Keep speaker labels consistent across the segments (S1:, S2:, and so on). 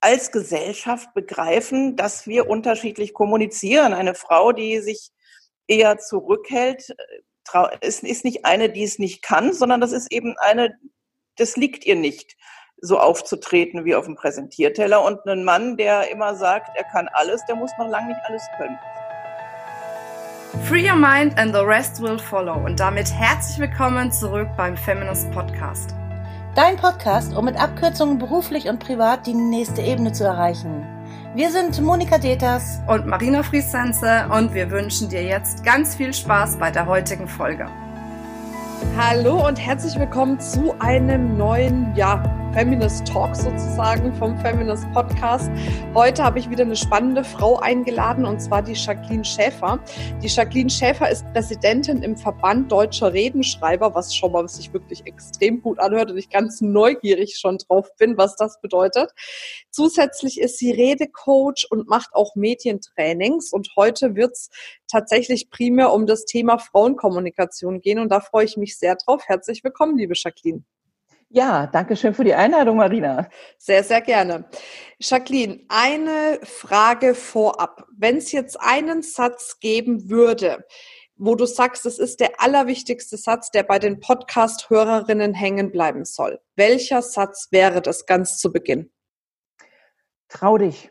S1: als Gesellschaft begreifen, dass wir unterschiedlich kommunizieren. Eine Frau, die sich eher zurückhält, ist, ist nicht eine, die es nicht kann, sondern das ist eben eine, das liegt ihr nicht, so aufzutreten wie auf dem Präsentierteller. Und ein Mann, der immer sagt, er kann alles, der muss noch lange nicht alles können.
S2: Free your mind and the rest will follow. Und damit herzlich willkommen zurück beim Feminist Podcast.
S3: Dein Podcast, um mit Abkürzungen beruflich und privat die nächste Ebene zu erreichen. Wir sind Monika Deters
S2: und Marina Friesense und wir wünschen dir jetzt ganz viel Spaß bei der heutigen Folge. Hallo und herzlich willkommen zu einem neuen, ja, Feminist Talk sozusagen vom Feminist Podcast. Heute habe ich wieder eine spannende Frau eingeladen und zwar die Jacqueline Schäfer. Die Jacqueline Schäfer ist Präsidentin im Verband Deutscher Redenschreiber, was schon mal sich wirklich extrem gut anhört und ich ganz neugierig schon drauf bin, was das bedeutet. Zusätzlich ist sie Redecoach und macht auch Medientrainings und heute wird es tatsächlich primär um das Thema Frauenkommunikation gehen und da freue ich mich sehr drauf. Herzlich willkommen, liebe Jacqueline.
S1: Ja, danke schön für die Einladung, Marina.
S2: Sehr, sehr gerne. Jacqueline, eine Frage vorab. Wenn es jetzt einen Satz geben würde, wo du sagst, es ist der allerwichtigste Satz, der bei den Podcast-Hörerinnen hängen bleiben soll. Welcher Satz wäre das ganz zu Beginn?
S1: Trau dich.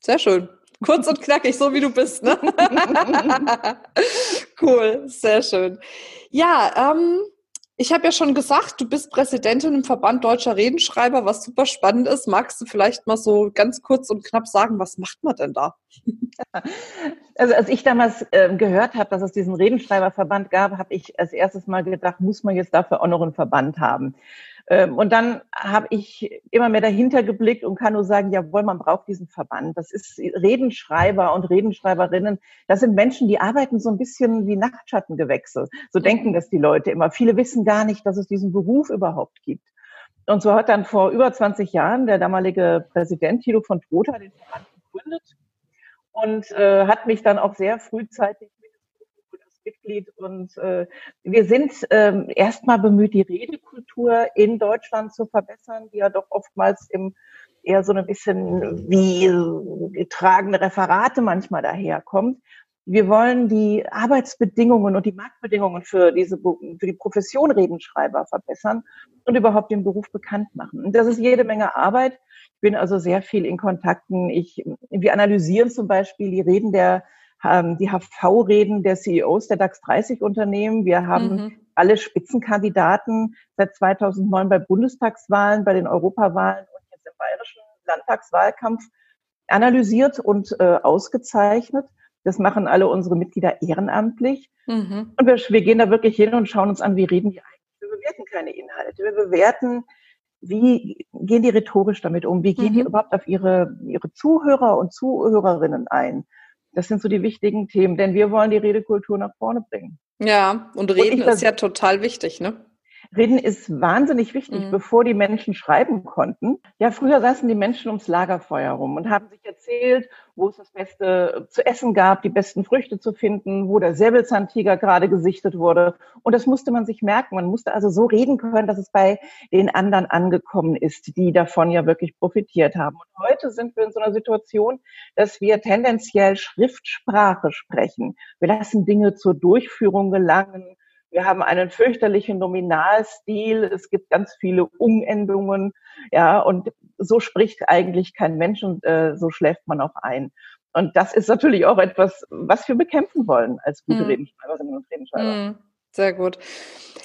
S2: Sehr schön. Kurz und knackig, so wie du bist, ne? cool, sehr schön. Ja, ähm, ich habe ja schon gesagt, du bist Präsidentin im Verband Deutscher Redenschreiber, was super spannend ist. Magst du vielleicht mal so ganz kurz und knapp sagen, was macht man denn da?
S1: Also als ich damals äh, gehört habe, dass es diesen Redenschreiberverband gab, habe ich als erstes mal gedacht, muss man jetzt dafür auch noch einen Verband haben? Ähm, und dann habe ich immer mehr dahinter geblickt und kann nur sagen, jawohl, man braucht diesen Verband. Das ist Redenschreiber und Redenschreiberinnen. Das sind Menschen, die arbeiten so ein bisschen wie Nachtschattengewächse. So denken das die Leute immer. Viele wissen gar nicht, dass es diesen Beruf überhaupt gibt. Und so hat dann vor über 20 Jahren der damalige Präsident Thilo von Trotha den Verband gegründet und äh, hat mich dann auch sehr frühzeitig Mitglied und äh, wir sind ähm, erstmal bemüht, die Redekultur in Deutschland zu verbessern, die ja doch oftmals im eher so ein bisschen wie getragene Referate manchmal daherkommt. Wir wollen die Arbeitsbedingungen und die Marktbedingungen für diese für die Profession Redenschreiber verbessern und überhaupt den Beruf bekannt machen. Und das ist jede Menge Arbeit. Ich bin also sehr viel in Kontakten. Ich, wir analysieren zum Beispiel die Reden der die HV-Reden der CEOs der DAX 30 Unternehmen. Wir haben mhm. alle Spitzenkandidaten seit 2009 bei Bundestagswahlen, bei den Europawahlen und jetzt im bayerischen Landtagswahlkampf analysiert und äh, ausgezeichnet. Das machen alle unsere Mitglieder ehrenamtlich. Mhm. Und wir, wir gehen da wirklich hin und schauen uns an, wie reden die eigentlich. Wir bewerten keine Inhalte. Wir bewerten, wie gehen die rhetorisch damit um? Wie gehen mhm. die überhaupt auf ihre, ihre Zuhörer und Zuhörerinnen ein? Das sind so die wichtigen Themen, denn wir wollen die Redekultur nach vorne bringen.
S2: Ja, und Reden und ist ja total wichtig, ne?
S1: Reden ist wahnsinnig wichtig, mhm. bevor die Menschen schreiben konnten. Ja, früher saßen die Menschen ums Lagerfeuer rum und haben sich erzählt, wo es das Beste zu essen gab, die besten Früchte zu finden, wo der Säbelzahntiger gerade gesichtet wurde. Und das musste man sich merken. Man musste also so reden können, dass es bei den anderen angekommen ist, die davon ja wirklich profitiert haben. Und heute sind wir in so einer Situation, dass wir tendenziell Schriftsprache sprechen. Wir lassen Dinge zur Durchführung gelangen wir haben einen fürchterlichen Nominalstil. Es gibt ganz viele Umendungen. Ja, und so spricht eigentlich kein Mensch und äh, so schläft man auch ein. Und das ist natürlich auch etwas, was wir bekämpfen wollen als gute mm. Redenschreiberinnen und Redenschreiber. Mm.
S2: Sehr gut.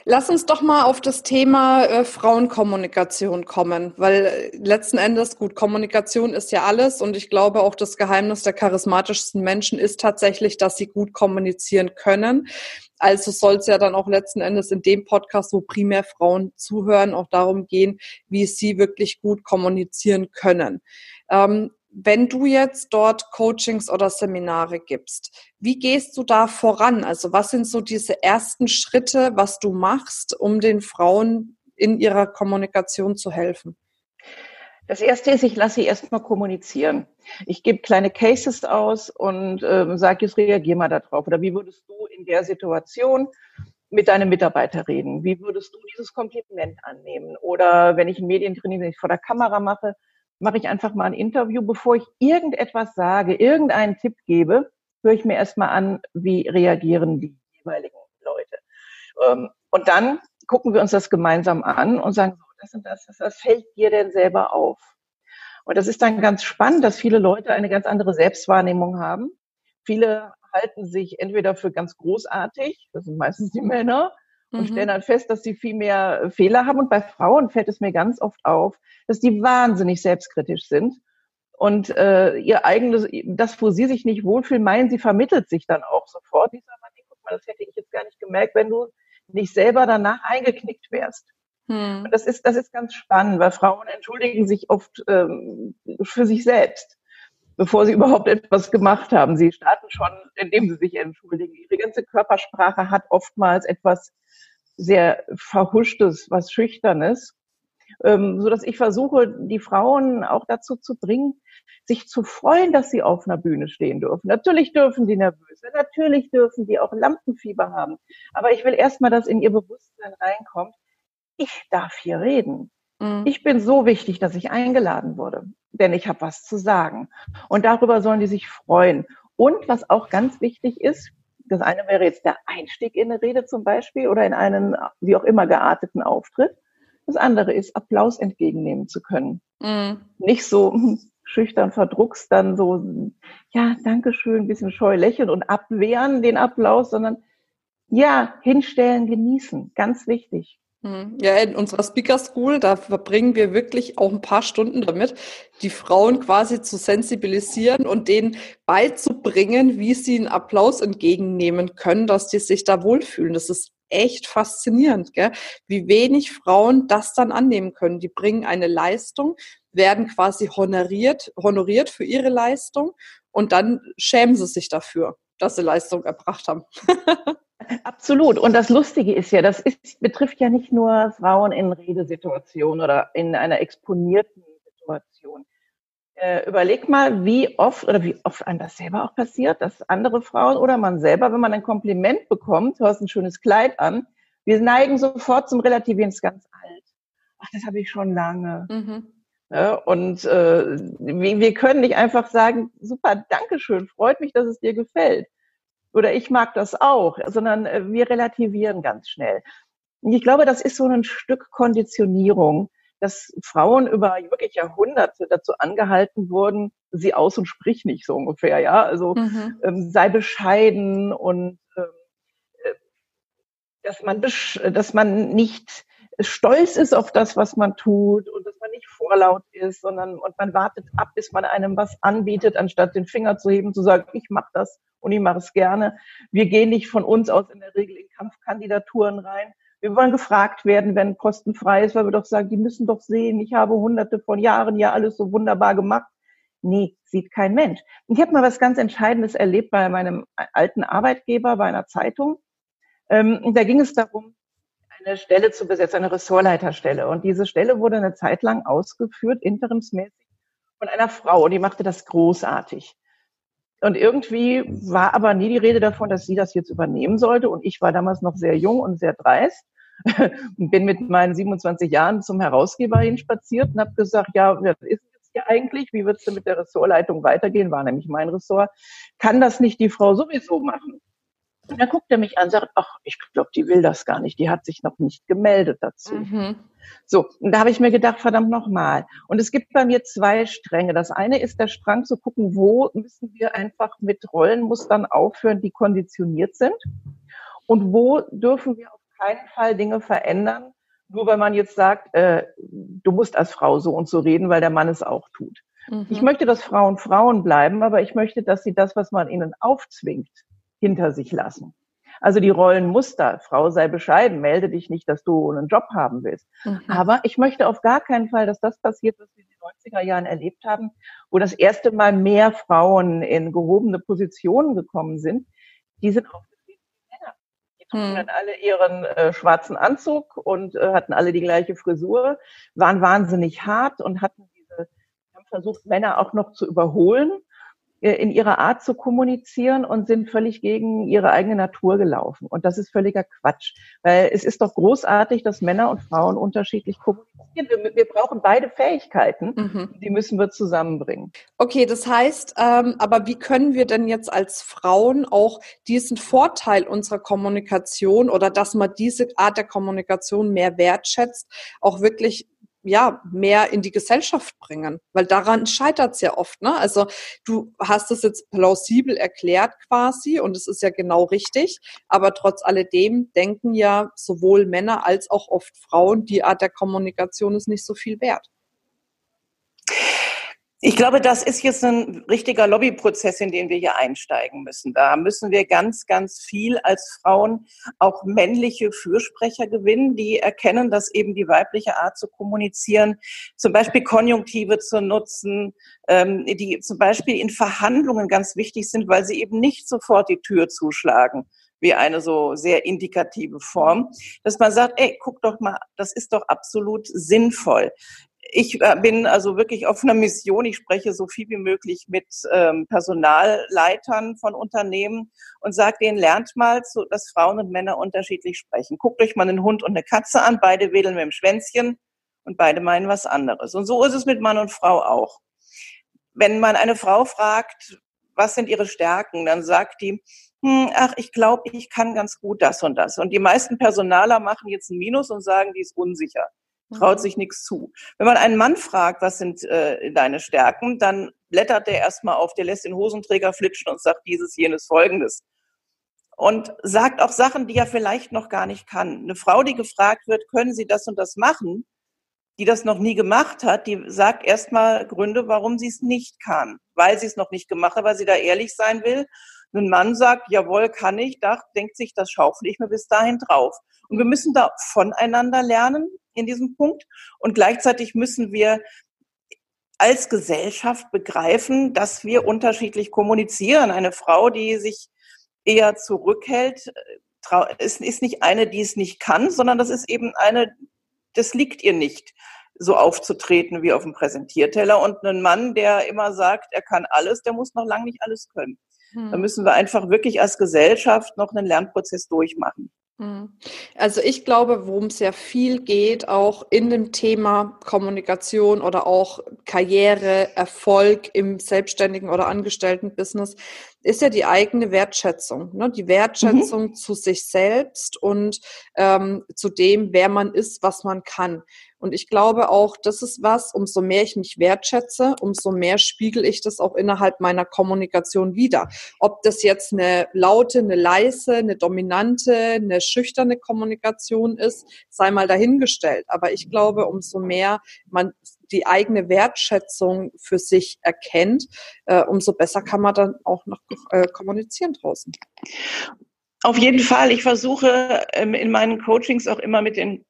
S2: Lass uns doch mal auf das Thema äh, Frauenkommunikation kommen, weil äh, letzten Endes, gut, Kommunikation ist ja alles und ich glaube auch das Geheimnis der charismatischsten Menschen ist tatsächlich, dass sie gut kommunizieren können. Also soll es ja dann auch letzten Endes in dem Podcast, wo primär Frauen zuhören, auch darum gehen, wie sie wirklich gut kommunizieren können. Ähm, wenn du jetzt dort Coachings oder Seminare gibst, wie gehst du da voran? Also was sind so diese ersten Schritte, was du machst, um den Frauen in ihrer Kommunikation zu helfen?
S1: Das erste ist, ich lasse sie erstmal kommunizieren. Ich gebe kleine Cases aus und ähm, sage, jetzt reagier mal darauf. Oder wie würdest du in der Situation mit deinem Mitarbeiter reden? Wie würdest du dieses Kompliment annehmen? Oder wenn ich ein Medientraining, wenn ich vor der Kamera mache, mache ich einfach mal ein Interview, bevor ich irgendetwas sage, irgendeinen Tipp gebe, höre ich mir erstmal an, wie reagieren die jeweiligen Leute. Ähm, und dann gucken wir uns das gemeinsam an und sagen, das und das, das, fällt dir denn selber auf? Und das ist dann ganz spannend, dass viele Leute eine ganz andere Selbstwahrnehmung haben. Viele halten sich entweder für ganz großartig, das sind meistens die Männer, und mhm. stellen dann fest, dass sie viel mehr Fehler haben. Und bei Frauen fällt es mir ganz oft auf, dass die wahnsinnig selbstkritisch sind und äh, ihr eigenes, das, wo sie sich nicht wohlfühlen, meinen, sie vermittelt sich dann auch sofort. Ich sage mal, guck mal, das hätte ich jetzt gar nicht gemerkt, wenn du nicht selber danach eingeknickt wärst. Hm. Das ist, das ist ganz spannend, weil Frauen entschuldigen sich oft ähm, für sich selbst, bevor sie überhaupt etwas gemacht haben. Sie starten schon, indem sie sich entschuldigen. Ihre ganze Körpersprache hat oftmals etwas sehr Verhuschtes, was Schüchternes, ähm, so dass ich versuche, die Frauen auch dazu zu bringen, sich zu freuen, dass sie auf einer Bühne stehen dürfen. Natürlich dürfen die nervös sein, natürlich dürfen die auch Lampenfieber haben. Aber ich will erstmal, dass in ihr Bewusstsein reinkommt, ich darf hier reden. Mhm. Ich bin so wichtig, dass ich eingeladen wurde, denn ich habe was zu sagen. Und darüber sollen die sich freuen. Und was auch ganz wichtig ist, das eine wäre jetzt der Einstieg in eine Rede zum Beispiel oder in einen, wie auch immer, gearteten Auftritt. Das andere ist, Applaus entgegennehmen zu können. Mhm. Nicht so schüchtern verdruckst, dann so, ja, danke schön, ein bisschen scheu lächeln und abwehren den Applaus, sondern ja, hinstellen, genießen. Ganz wichtig.
S2: Hm. Ja, in unserer Speaker School, da verbringen wir wirklich auch ein paar Stunden damit, die Frauen quasi zu sensibilisieren und denen beizubringen, wie sie einen Applaus entgegennehmen können, dass die sich da wohlfühlen. Das ist echt faszinierend, gell? wie wenig Frauen das dann annehmen können. Die bringen eine Leistung, werden quasi honoriert, honoriert für ihre Leistung und dann schämen sie sich dafür, dass sie Leistung erbracht haben.
S1: Absolut. Und das Lustige ist ja, das ist, betrifft ja nicht nur Frauen in Redesituationen oder in einer exponierten Situation. Äh, überleg mal, wie oft oder wie oft einem das selber auch passiert, dass andere Frauen oder man selber, wenn man ein Kompliment bekommt, du hast ein schönes Kleid an, wir neigen sofort zum Relativieren, ist ganz alt. Ach, das habe ich schon lange. Mhm. Ja, und äh, wir, wir können nicht einfach sagen, super, Dankeschön, freut mich, dass es dir gefällt oder ich mag das auch, sondern äh, wir relativieren ganz schnell. Und ich glaube, das ist so ein Stück Konditionierung, dass Frauen über wirklich Jahrhunderte dazu angehalten wurden, sie aus und sprich nicht so ungefähr, ja. Also mhm. ähm, sei bescheiden und ähm, äh, dass man dass man nicht stolz ist auf das, was man tut und dass man nicht vorlaut ist, sondern und man wartet ab, bis man einem was anbietet, anstatt den Finger zu heben, zu sagen, ich mache das und ich mache es gerne. Wir gehen nicht von uns aus in der Regel in Kampfkandidaturen rein. Wir wollen gefragt werden, wenn Posten frei ist, weil wir doch sagen, die müssen doch sehen, ich habe hunderte von Jahren ja alles so wunderbar gemacht. Nee, sieht kein Mensch. Ich habe mal was ganz Entscheidendes erlebt bei meinem alten Arbeitgeber, bei einer Zeitung. Ähm, da ging es darum, eine Stelle zu besetzen, eine Ressortleiterstelle. Und diese Stelle wurde eine Zeit lang ausgeführt, interimsmäßig, von einer Frau. Und die machte das großartig. Und irgendwie war aber nie die Rede davon, dass sie das jetzt übernehmen sollte. Und ich war damals noch sehr jung und sehr dreist und bin mit meinen 27 Jahren zum Herausgeber hinspaziert und habe gesagt, ja, was ist jetzt hier eigentlich? Wie wird es denn mit der Ressortleitung weitergehen? War nämlich mein Ressort. Kann das nicht die Frau sowieso machen? Und dann guckt er mich an und sagt, ach, ich glaube, die will das gar nicht. Die hat sich noch nicht gemeldet dazu. Mhm. So, und da habe ich mir gedacht, verdammt nochmal. Und es gibt bei mir zwei Stränge. Das eine ist der Strang zu gucken, wo müssen wir einfach mit Rollenmustern aufhören, die konditioniert sind. Und wo dürfen wir auf keinen Fall Dinge verändern, nur weil man jetzt sagt, äh, du musst als Frau so und so reden, weil der Mann es auch tut. Mhm. Ich möchte, dass Frauen Frauen bleiben, aber ich möchte, dass sie das, was man ihnen aufzwingt, hinter sich lassen. Also die Rollenmuster, Frau sei bescheiden, melde dich nicht, dass du einen Job haben willst. Mhm. Aber ich möchte auf gar keinen Fall, dass das passiert, was wir in den 90er Jahren erlebt haben, wo das erste Mal mehr Frauen in gehobene Positionen gekommen sind. Die sind auch Männer. Die trugen mhm. dann alle ihren äh, schwarzen Anzug und äh, hatten alle die gleiche Frisur, waren wahnsinnig hart und hatten diese, haben versucht, Männer auch noch zu überholen in ihrer Art zu kommunizieren und sind völlig gegen ihre eigene Natur gelaufen. Und das ist völliger Quatsch, weil es ist doch großartig, dass Männer und Frauen unterschiedlich kommunizieren. Wir, wir, brauchen beide Fähigkeiten, mhm. die müssen wir zusammenbringen.
S2: Okay, das heißt, ähm, aber wie können wir denn jetzt als Frauen auch diesen Vorteil unserer Kommunikation oder dass man diese Art der Kommunikation mehr wertschätzt, auch wirklich ja, mehr in die Gesellschaft bringen. Weil daran scheitert es ja oft. Ne? Also du hast es jetzt plausibel erklärt quasi und es ist ja genau richtig. Aber trotz alledem denken ja sowohl Männer als auch oft Frauen, die Art der Kommunikation ist nicht so viel wert.
S1: Ich glaube, das ist jetzt ein richtiger Lobbyprozess, in den wir hier einsteigen müssen. Da müssen wir ganz, ganz viel als Frauen auch männliche Fürsprecher gewinnen, die erkennen, dass eben die weibliche Art zu kommunizieren, zum Beispiel Konjunktive zu nutzen, ähm, die zum Beispiel in Verhandlungen ganz wichtig sind, weil sie eben nicht sofort die Tür zuschlagen wie eine so sehr indikative Form, dass man sagt, ey, guck doch mal, das ist doch absolut sinnvoll ich äh, bin also wirklich auf einer Mission. Ich spreche so viel wie möglich mit ähm, Personalleitern von Unternehmen und sage denen, lernt mal, dass Frauen und Männer unterschiedlich sprechen. Guckt euch mal einen Hund und eine Katze an, beide wedeln mit dem Schwänzchen und beide meinen was anderes. Und so ist es mit Mann und Frau auch. Wenn man eine Frau fragt, was sind ihre Stärken, dann sagt die, hm, ach, ich glaube, ich kann ganz gut das und das. Und die meisten Personaler machen jetzt ein Minus und sagen, die ist unsicher traut mhm. sich nichts zu. Wenn man einen Mann fragt, was sind äh, deine Stärken, dann blättert der erstmal auf, der lässt den Hosenträger flitschen und sagt dieses, jenes, folgendes. Und sagt auch Sachen, die er vielleicht noch gar nicht kann. Eine Frau, die gefragt wird, können Sie das und das machen, die das noch nie gemacht hat, die sagt erstmal Gründe, warum sie es nicht kann. Weil sie es noch nicht gemacht hat, weil sie da ehrlich sein will. Ein Mann sagt, jawohl, kann ich, da denkt sich, das schaufel ich mir bis dahin drauf. Und wir müssen da voneinander lernen in diesem Punkt. Und gleichzeitig müssen wir als Gesellschaft begreifen, dass wir unterschiedlich kommunizieren. Eine Frau, die sich eher zurückhält, ist, ist nicht eine, die es nicht kann, sondern das ist eben eine, das liegt ihr nicht, so aufzutreten wie auf dem Präsentierteller. Und ein Mann, der immer sagt, er kann alles, der muss noch lange nicht alles können. Hm. Da müssen wir einfach wirklich als Gesellschaft noch einen Lernprozess durchmachen.
S2: Mhm. Also ich glaube, worum es sehr viel geht, auch in dem Thema Kommunikation oder auch Karriere, Erfolg im selbstständigen oder angestellten Business, ist ja die eigene Wertschätzung. Ne? Die Wertschätzung mhm. zu sich selbst und ähm, zu dem, wer man ist, was man kann. Und ich glaube auch, das ist was, umso mehr ich mich wertschätze, umso mehr spiegel ich das auch innerhalb meiner Kommunikation wieder. Ob das jetzt eine laute, eine leise, eine dominante, eine schüchterne Kommunikation ist, sei mal dahingestellt. Aber ich glaube, umso mehr man die eigene Wertschätzung für sich erkennt, äh, umso besser kann man dann auch noch äh, kommunizieren draußen.
S1: Auf jeden Fall. Ich versuche ähm, in meinen Coachings auch immer mit den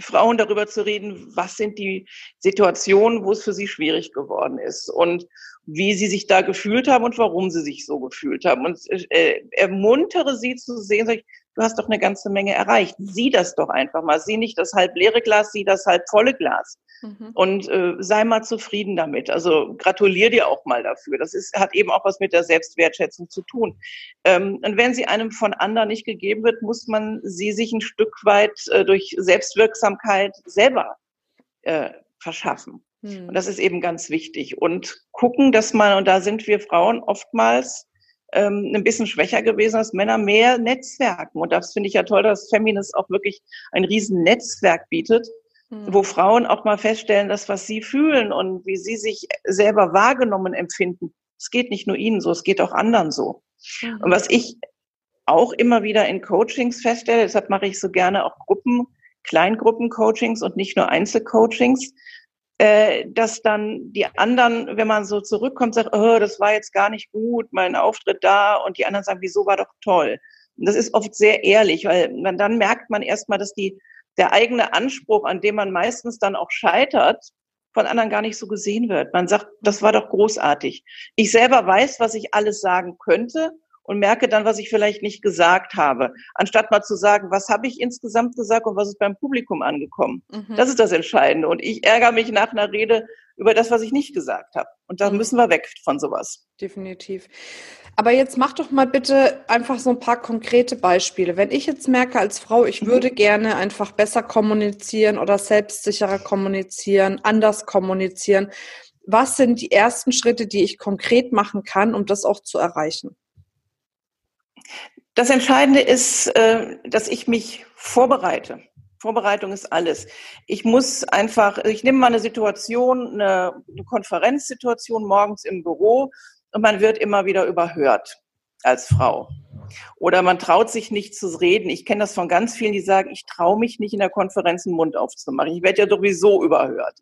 S1: Frauen darüber zu reden, was sind die Situationen, wo es für sie schwierig geworden ist und wie sie sich da gefühlt haben und warum sie sich so gefühlt haben. Und äh, ermuntere sie zu sehen, sag ich, du hast doch eine ganze Menge erreicht. Sieh das doch einfach mal. Sieh nicht das halb leere Glas, sieh das halb volle Glas. Mhm. Und äh, sei mal zufrieden damit. Also gratulier dir auch mal dafür. Das ist, hat eben auch was mit der Selbstwertschätzung zu tun. Ähm, und wenn sie einem von anderen nicht gegeben wird, muss man sie sich ein Stück weit äh, durch Selbstwirksamkeit selber äh, verschaffen. Mhm. Und das ist eben ganz wichtig. Und gucken, dass man, und da sind wir Frauen oftmals ähm, ein bisschen schwächer gewesen als Männer, mehr Netzwerken. Und das finde ich ja toll, dass Feminist auch wirklich ein riesen Netzwerk bietet, mhm. wo Frauen auch mal feststellen, dass was sie fühlen und wie sie sich selber wahrgenommen empfinden, es geht nicht nur ihnen so, es geht auch anderen so. Mhm. Und was ich auch immer wieder in Coachings feststelle, deshalb mache ich so gerne auch Gruppen, Kleingruppencoachings und nicht nur Einzelcoachings, äh, dass dann die anderen, wenn man so zurückkommt, sagt, oh, das war jetzt gar nicht gut, mein Auftritt da, und die anderen sagen, wieso war doch toll. Und das ist oft sehr ehrlich, weil man, dann merkt man erstmal, dass die, der eigene Anspruch, an dem man meistens dann auch scheitert, von anderen gar nicht so gesehen wird. Man sagt, das war doch großartig. Ich selber weiß, was ich alles sagen könnte und merke dann, was ich vielleicht nicht gesagt habe. Anstatt mal zu sagen, was habe ich insgesamt gesagt und was ist beim Publikum angekommen. Mhm. Das ist das Entscheidende. Und ich ärgere mich nach einer Rede über das, was ich nicht gesagt habe. Und da mhm. müssen wir weg von sowas.
S2: Definitiv. Aber jetzt mach doch mal bitte einfach so ein paar konkrete Beispiele. Wenn ich jetzt merke als Frau, ich mhm. würde gerne einfach besser kommunizieren oder selbstsicherer kommunizieren, anders kommunizieren, was sind die ersten Schritte, die ich konkret machen kann, um das auch zu erreichen?
S1: Das Entscheidende ist, äh, dass ich mich vorbereite. Vorbereitung ist alles. Ich muss einfach, ich nehme mal eine Situation, eine, Konferenzsituation morgens im Büro und man wird immer wieder überhört als Frau. Oder man traut sich nicht zu reden. Ich kenne das von ganz vielen, die sagen, ich traue mich nicht in der Konferenz einen Mund aufzumachen. Ich werde ja sowieso überhört.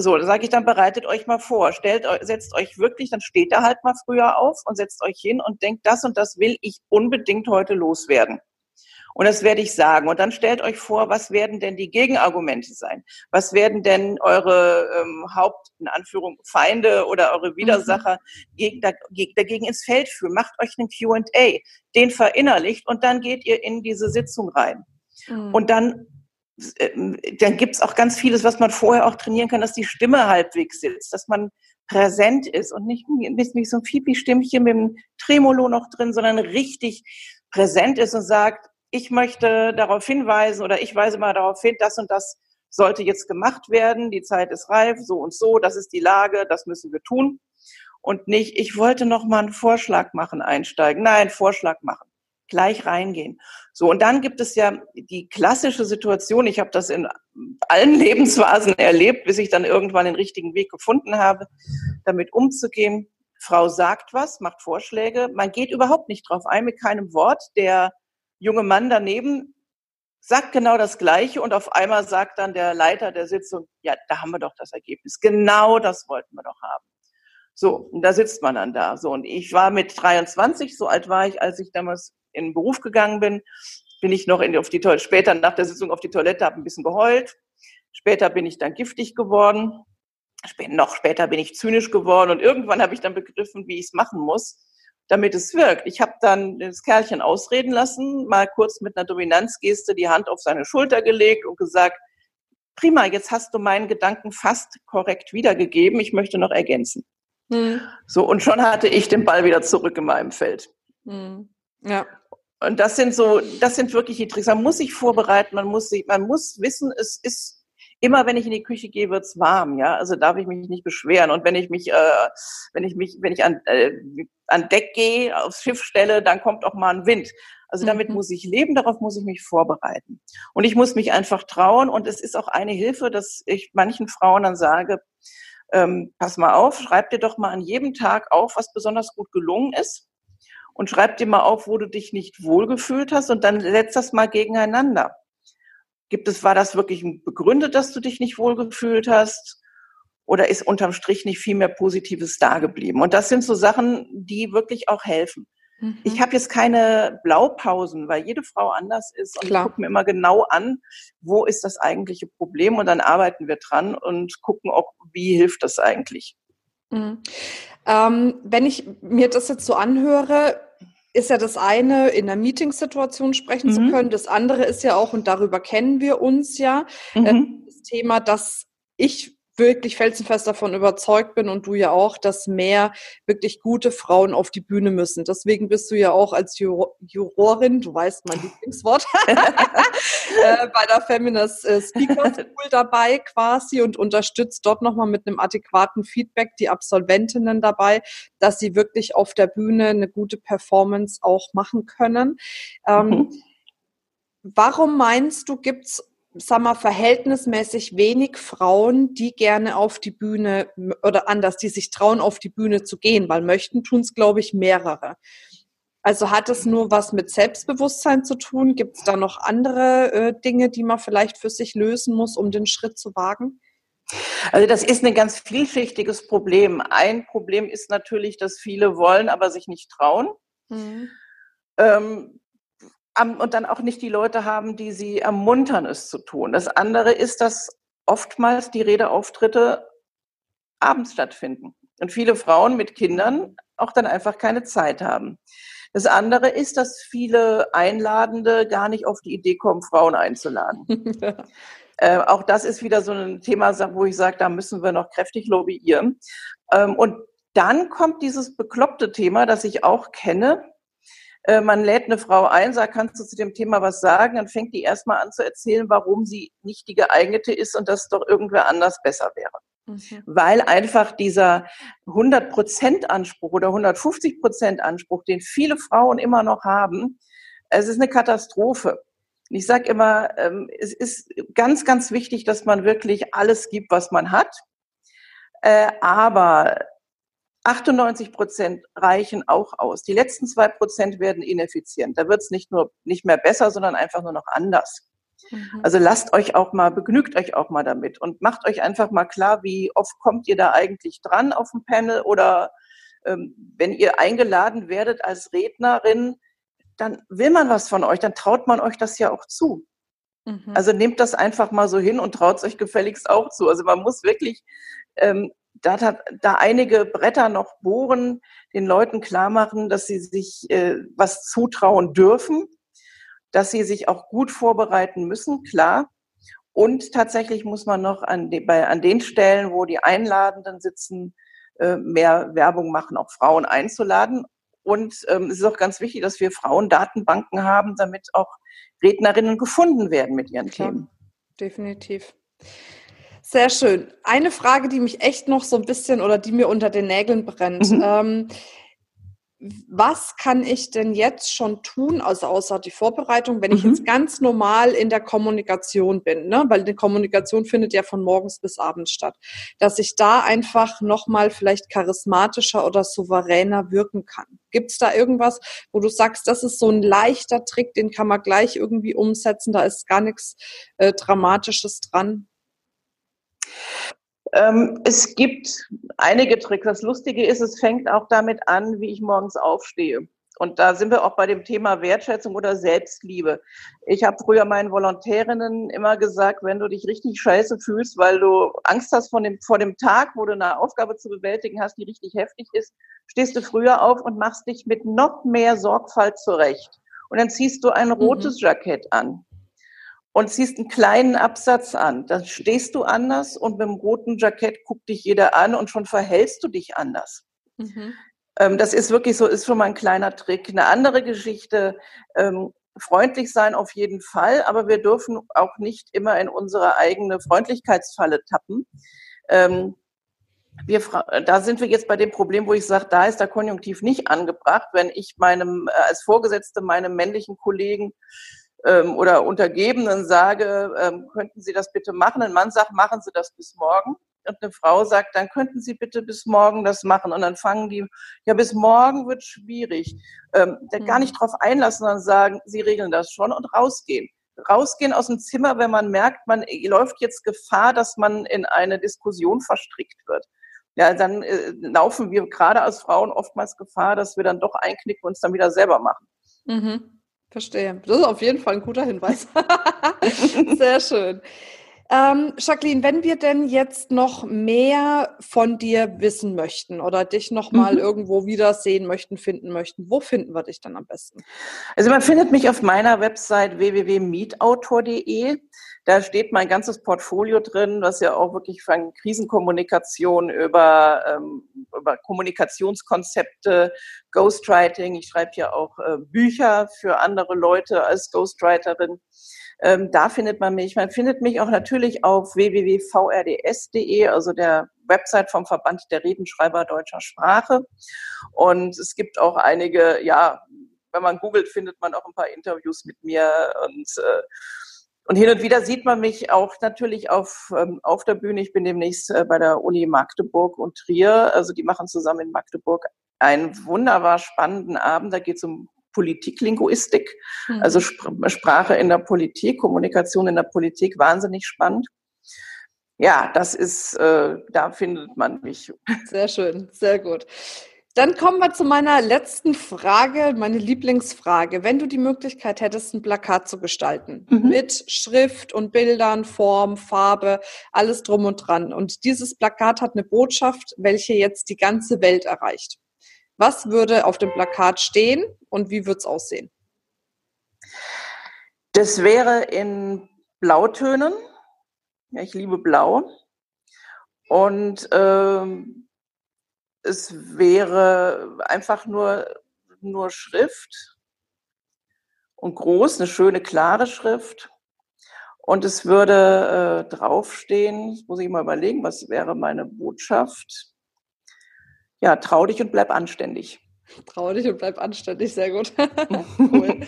S1: So, da sage ich dann, bereitet euch mal vor, stellt, setzt euch wirklich, dann steht da halt mal früher auf und setzt euch hin und denkt, das und das will ich unbedingt heute loswerden. Und das werde ich sagen. Und dann stellt euch vor, was werden denn die Gegenargumente sein? Was werden denn eure ähm, Haupt, in Anführung, Feinde oder eure Widersacher mhm. geg dagegen ins Feld führen? Macht euch einen Q&A, den verinnerlicht und dann geht ihr in diese Sitzung rein. Mhm. Und dann dann gibt's auch ganz vieles, was man vorher auch trainieren kann, dass die Stimme halbwegs sitzt, dass man präsent ist und nicht, nicht so ein Fipi-Stimmchen mit dem Tremolo noch drin, sondern richtig präsent ist und sagt, ich möchte darauf hinweisen oder ich weise mal darauf hin, das und das sollte jetzt gemacht werden, die Zeit ist reif, so und so, das ist die Lage, das müssen wir tun. Und nicht, ich wollte noch mal einen Vorschlag machen, einsteigen. Nein, Vorschlag machen gleich reingehen. So, und dann gibt es ja die klassische Situation, ich habe das in allen Lebensphasen erlebt, bis ich dann irgendwann den richtigen Weg gefunden habe, damit umzugehen. Frau sagt was, macht Vorschläge, man geht überhaupt nicht drauf ein mit keinem Wort. Der junge Mann daneben sagt genau das Gleiche und auf einmal sagt dann der Leiter der Sitzung, ja, da haben wir doch das Ergebnis. Genau das wollten wir doch haben. So, und da sitzt man dann da. So, und ich war mit 23, so alt war ich, als ich damals in den Beruf gegangen bin, bin ich noch in, auf die Toilette, später nach der Sitzung auf die Toilette, habe ein bisschen geheult. Später bin ich dann giftig geworden. Noch später bin ich zynisch geworden und irgendwann habe ich dann begriffen, wie ich es machen muss, damit es wirkt. Ich habe dann das Kerlchen ausreden lassen, mal kurz mit einer Dominanzgeste die Hand auf seine Schulter gelegt und gesagt, prima, jetzt hast du meinen Gedanken fast korrekt wiedergegeben, ich möchte noch ergänzen. Hm. So, und schon hatte ich den Ball wieder zurück in meinem Feld. Hm. Ja. Und das sind so, das sind wirklich die Tricks. Man muss sich vorbereiten, man muss sich, man muss wissen, es ist immer, wenn ich in die Küche gehe, wird's warm, ja. Also darf ich mich nicht beschweren. Und wenn ich mich, äh, wenn ich mich, wenn ich an, äh, an Deck gehe, aufs Schiff stelle, dann kommt auch mal ein Wind. Also damit mhm. muss ich leben, darauf muss ich mich vorbereiten. Und ich muss mich einfach trauen. Und es ist auch eine Hilfe, dass ich manchen Frauen dann sage, ähm, pass mal auf, schreib dir doch mal an jedem Tag auf, was besonders gut gelungen ist und schreib dir mal auf, wo du dich nicht wohlgefühlt hast und dann setz das mal gegeneinander. Gibt es, war das wirklich begründet, dass du dich nicht wohlgefühlt hast? Oder ist unterm Strich nicht viel mehr Positives da geblieben? Und das sind so Sachen, die wirklich auch helfen. Mhm. Ich habe jetzt keine Blaupausen, weil jede Frau anders ist und Klar. ich gucke mir immer genau an, wo ist das eigentliche Problem und dann arbeiten wir dran und gucken auch, wie hilft das eigentlich.
S2: Mhm. Ähm, wenn ich mir das jetzt so anhöre, ist ja das eine, in einer Meetingsituation sprechen mhm. zu können. Das andere ist ja auch, und darüber kennen wir uns ja, mhm. äh, das Thema, dass ich wirklich felsenfest davon überzeugt bin und du ja auch, dass mehr wirklich gute Frauen auf die Bühne müssen. Deswegen bist du ja auch als Jur Jurorin, du weißt mein Lieblingswort, äh, bei der Feminist äh, Speaker School dabei quasi und unterstützt dort nochmal mit einem adäquaten Feedback die Absolventinnen dabei, dass sie wirklich auf der Bühne eine gute Performance auch machen können. Ähm, mhm. Warum meinst du, gibt's sag mal, verhältnismäßig wenig Frauen, die gerne auf die Bühne oder anders, die sich trauen, auf die Bühne zu gehen, weil möchten tun es, glaube ich, mehrere. Also hat es nur was mit Selbstbewusstsein zu tun? Gibt es da noch andere äh, Dinge, die man vielleicht für sich lösen muss, um den Schritt zu wagen?
S1: Also das ist ein ganz vielschichtiges Problem. Ein Problem ist natürlich, dass viele wollen, aber sich nicht trauen. Mhm. Ähm, und dann auch nicht die Leute haben, die sie ermuntern, es zu tun. Das andere ist, dass oftmals die Redeauftritte abends stattfinden und viele Frauen mit Kindern auch dann einfach keine Zeit haben. Das andere ist, dass viele Einladende gar nicht auf die Idee kommen, Frauen einzuladen. Äh, auch das ist wieder so ein Thema, wo ich sage, da müssen wir noch kräftig lobbyieren. Ähm, und dann kommt dieses bekloppte Thema, das ich auch kenne. Äh, man lädt eine Frau ein, sagt, kannst du zu dem Thema was sagen? Dann fängt die erstmal an zu erzählen, warum sie nicht die geeignete ist und dass doch irgendwer anders besser wäre. Mhm. Weil einfach dieser 100-Prozent-Anspruch oder 150-Prozent-Anspruch, den viele Frauen immer noch haben, es ist eine Katastrophe. Ich sage immer, ähm, es ist ganz, ganz wichtig, dass man wirklich alles gibt, was man hat. Äh, aber 98 Prozent reichen auch aus. Die letzten zwei Prozent werden ineffizient. Da wird es nicht nur nicht mehr besser, sondern einfach nur noch anders. Mhm. Also lasst euch auch mal, begnügt euch auch mal damit und macht euch einfach mal klar, wie oft kommt ihr da eigentlich dran auf dem Panel oder ähm, wenn ihr eingeladen werdet als Rednerin, dann will man was von euch, dann traut man euch das ja auch zu. Mhm. Also nehmt das einfach mal so hin und traut es euch gefälligst auch zu. Also man muss wirklich ähm, da, da einige Bretter noch bohren, den Leuten klar machen, dass sie sich äh, was zutrauen dürfen, dass sie sich auch gut vorbereiten müssen, klar. Und tatsächlich muss man noch an, die, bei, an den Stellen, wo die Einladenden sitzen, äh, mehr Werbung machen, auch Frauen einzuladen. Und ähm, es ist auch ganz wichtig, dass wir Frauendatenbanken haben, damit auch Rednerinnen gefunden werden mit ihren Klar, Themen.
S2: Definitiv. Sehr schön. Eine Frage, die mich echt noch so ein bisschen oder die mir unter den Nägeln brennt. Mhm. Ähm, was kann ich denn jetzt schon tun, also außer die Vorbereitung, wenn mhm. ich jetzt ganz normal in der Kommunikation bin, ne? weil die Kommunikation findet ja von morgens bis abends statt, dass ich da einfach nochmal vielleicht charismatischer oder souveräner wirken kann. Gibt es da irgendwas, wo du sagst, das ist so ein leichter Trick, den kann man gleich irgendwie umsetzen, da ist gar nichts äh, Dramatisches dran?
S1: Ähm, es gibt einige Tricks. Das Lustige ist, es fängt auch damit an, wie ich morgens aufstehe. Und da sind wir auch bei dem Thema Wertschätzung oder Selbstliebe. Ich habe früher meinen Volontärinnen immer gesagt, wenn du dich richtig scheiße fühlst, weil du Angst hast vor dem, vor dem Tag, wo du eine Aufgabe zu bewältigen hast, die richtig heftig ist, stehst du früher auf und machst dich mit noch mehr Sorgfalt zurecht. Und dann ziehst du ein mhm. rotes mhm. Jackett an und ziehst einen kleinen Absatz an. Dann stehst du anders und mit dem roten Jackett guckt dich jeder an und schon verhältst du dich anders. Mhm. Ähm, das ist wirklich so, ist schon mal ein kleiner Trick. Eine andere Geschichte, ähm, freundlich sein auf jeden Fall, aber wir dürfen auch nicht immer in unsere eigene Freundlichkeitsfalle tappen. Ähm, wir, da sind wir jetzt bei dem Problem, wo ich sage, da ist der Konjunktiv nicht angebracht, wenn ich meinem äh, als Vorgesetzte meinem männlichen Kollegen ähm, oder Untergebenen sage, ähm, könnten Sie das bitte machen? Ein Mann sagt, machen Sie das bis morgen. Und eine Frau sagt, dann könnten Sie bitte bis morgen das machen. Und dann fangen die, ja, bis morgen wird schwierig. Ähm, mhm. Gar nicht drauf einlassen, sondern sagen, Sie regeln das schon und rausgehen. Rausgehen aus dem Zimmer, wenn man merkt, man läuft jetzt Gefahr, dass man in eine Diskussion verstrickt wird. Ja, dann äh, laufen wir gerade als Frauen oftmals Gefahr, dass wir dann doch einknicken und es dann wieder selber machen.
S2: Mhm. Verstehe. Das ist auf jeden Fall ein guter Hinweis. Sehr schön. Ähm, Jacqueline, wenn wir denn jetzt noch mehr von dir wissen möchten oder dich noch mal mhm. irgendwo wiedersehen möchten, finden möchten, wo finden wir dich dann am besten?
S1: Also man findet mich auf meiner Website www.mietautor.de. Da steht mein ganzes Portfolio drin, was ja auch wirklich von Krisenkommunikation über, ähm, über Kommunikationskonzepte, Ghostwriting. Ich schreibe ja auch äh, Bücher für andere Leute als Ghostwriterin. Ähm, da findet man mich. Man findet mich auch natürlich auf www.vrds.de, also der Website vom Verband der Redenschreiber deutscher Sprache. Und es gibt auch einige, ja, wenn man googelt, findet man auch ein paar Interviews mit mir und äh, und hin und wieder sieht man mich auch natürlich auf, ähm, auf der Bühne. Ich bin demnächst äh, bei der Uni Magdeburg und Trier. Also die machen zusammen in Magdeburg einen wunderbar spannenden Abend. Da geht es um Politiklinguistik, mhm. also Sprache in der Politik, Kommunikation in der Politik, wahnsinnig spannend. Ja, das ist, äh, da findet man mich.
S2: Sehr schön, sehr gut. Dann kommen wir zu meiner letzten Frage, meine Lieblingsfrage. Wenn du die Möglichkeit hättest, ein Plakat zu gestalten, mhm. mit Schrift und Bildern, Form, Farbe, alles drum und dran. Und dieses Plakat hat eine Botschaft, welche jetzt die ganze Welt erreicht. Was würde auf dem Plakat stehen und wie wird es aussehen?
S1: Das wäre in Blautönen Ja, ich liebe Blau. Und ähm, es wäre einfach nur, nur Schrift und groß, eine schöne, klare Schrift. Und es würde äh, draufstehen, das muss ich mal überlegen, was wäre meine Botschaft? Ja, trau dich und bleib anständig.
S2: Trau dich und bleib anständig, sehr gut. cool.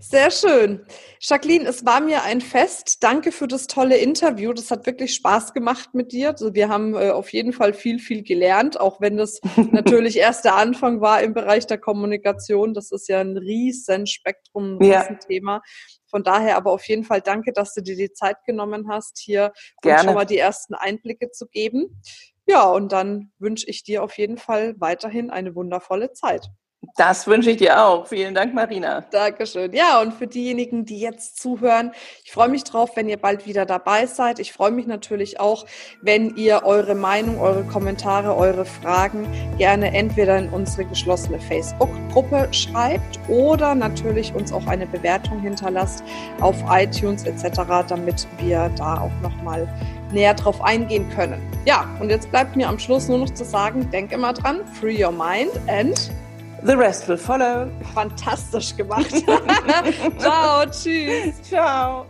S2: Sehr schön. Jacqueline, es war mir ein Fest. Danke für das tolle Interview. Das hat wirklich Spaß gemacht mit dir. Also wir haben äh, auf jeden Fall viel, viel gelernt, auch wenn das natürlich erst der Anfang war im Bereich der Kommunikation. Das ist ja ein riesen Spektrum, ein riesen Thema. Von daher aber auf jeden Fall danke, dass du dir die Zeit genommen hast, hier Gerne. schon mal die ersten Einblicke zu geben. Ja, und dann wünsche ich dir auf jeden Fall weiterhin eine wundervolle Zeit.
S1: Das wünsche ich dir auch. Vielen Dank, Marina.
S2: Dankeschön. Ja, und für diejenigen, die jetzt zuhören, ich freue mich drauf, wenn ihr bald wieder dabei seid. Ich freue mich natürlich auch, wenn ihr eure Meinung, eure Kommentare, eure Fragen gerne entweder in unsere geschlossene Facebook-Gruppe schreibt oder natürlich uns auch eine Bewertung hinterlasst auf iTunes etc., damit wir da auch nochmal näher drauf eingehen können. Ja, und jetzt bleibt mir am Schluss nur noch zu sagen, denk immer dran, free your mind and
S1: the rest will follow.
S2: Fantastisch gemacht. Ciao, tschüss.
S1: Ciao.